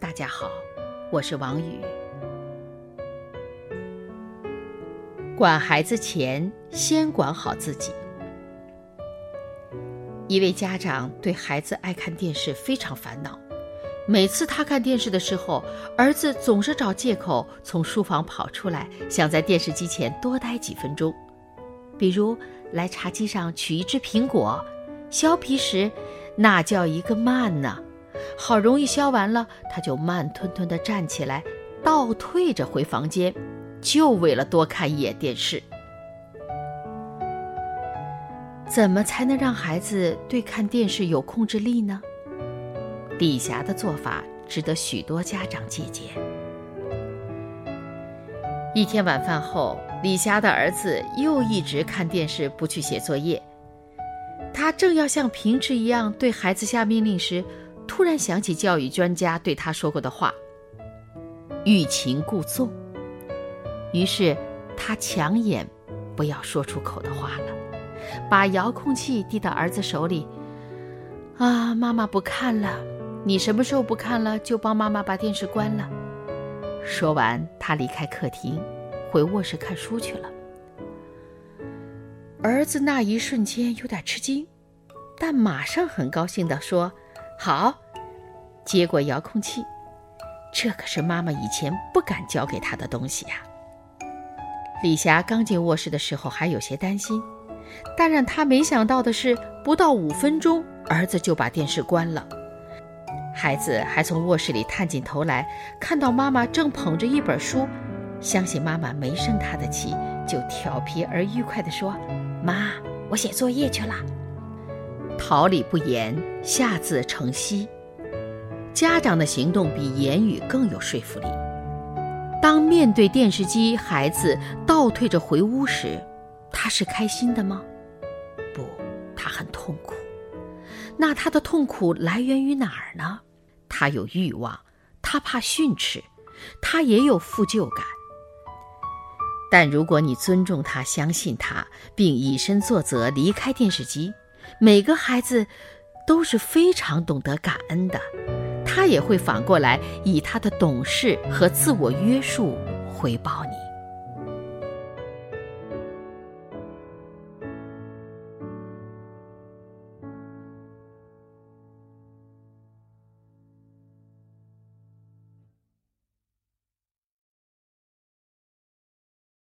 大家好，我是王宇。管孩子前，先管好自己。一位家长对孩子爱看电视非常烦恼。每次他看电视的时候，儿子总是找借口从书房跑出来，想在电视机前多待几分钟。比如来茶几上取一只苹果，削皮时那叫一个慢呢。好容易削完了，他就慢吞吞地站起来，倒退着回房间，就为了多看一眼电视。怎么才能让孩子对看电视有控制力呢？李霞的做法值得许多家长借鉴。一天晚饭后，李霞的儿子又一直看电视，不去写作业。他正要像平时一样对孩子下命令时，突然想起教育专家对他说过的话：“欲擒故纵。”于是他强眼不要说出口的话了，把遥控器递到儿子手里：“啊，妈妈不看了。”你什么时候不看了，就帮妈妈把电视关了。说完，他离开客厅，回卧室看书去了。儿子那一瞬间有点吃惊，但马上很高兴地说：“好。”接过遥控器，这可是妈妈以前不敢交给他的东西呀。李霞刚进卧室的时候还有些担心，但让她没想到的是，不到五分钟，儿子就把电视关了。孩子还从卧室里探进头来，看到妈妈正捧着一本书，相信妈妈没生他的气，就调皮而愉快地说：“妈，我写作业去了。”桃李不言，下自成蹊。家长的行动比言语更有说服力。当面对电视机，孩子倒退着回屋时，他是开心的吗？不，他很痛苦。那他的痛苦来源于哪儿呢？他有欲望，他怕训斥，他也有负疚感。但如果你尊重他、相信他，并以身作则离开电视机，每个孩子都是非常懂得感恩的。他也会反过来以他的懂事和自我约束回报你。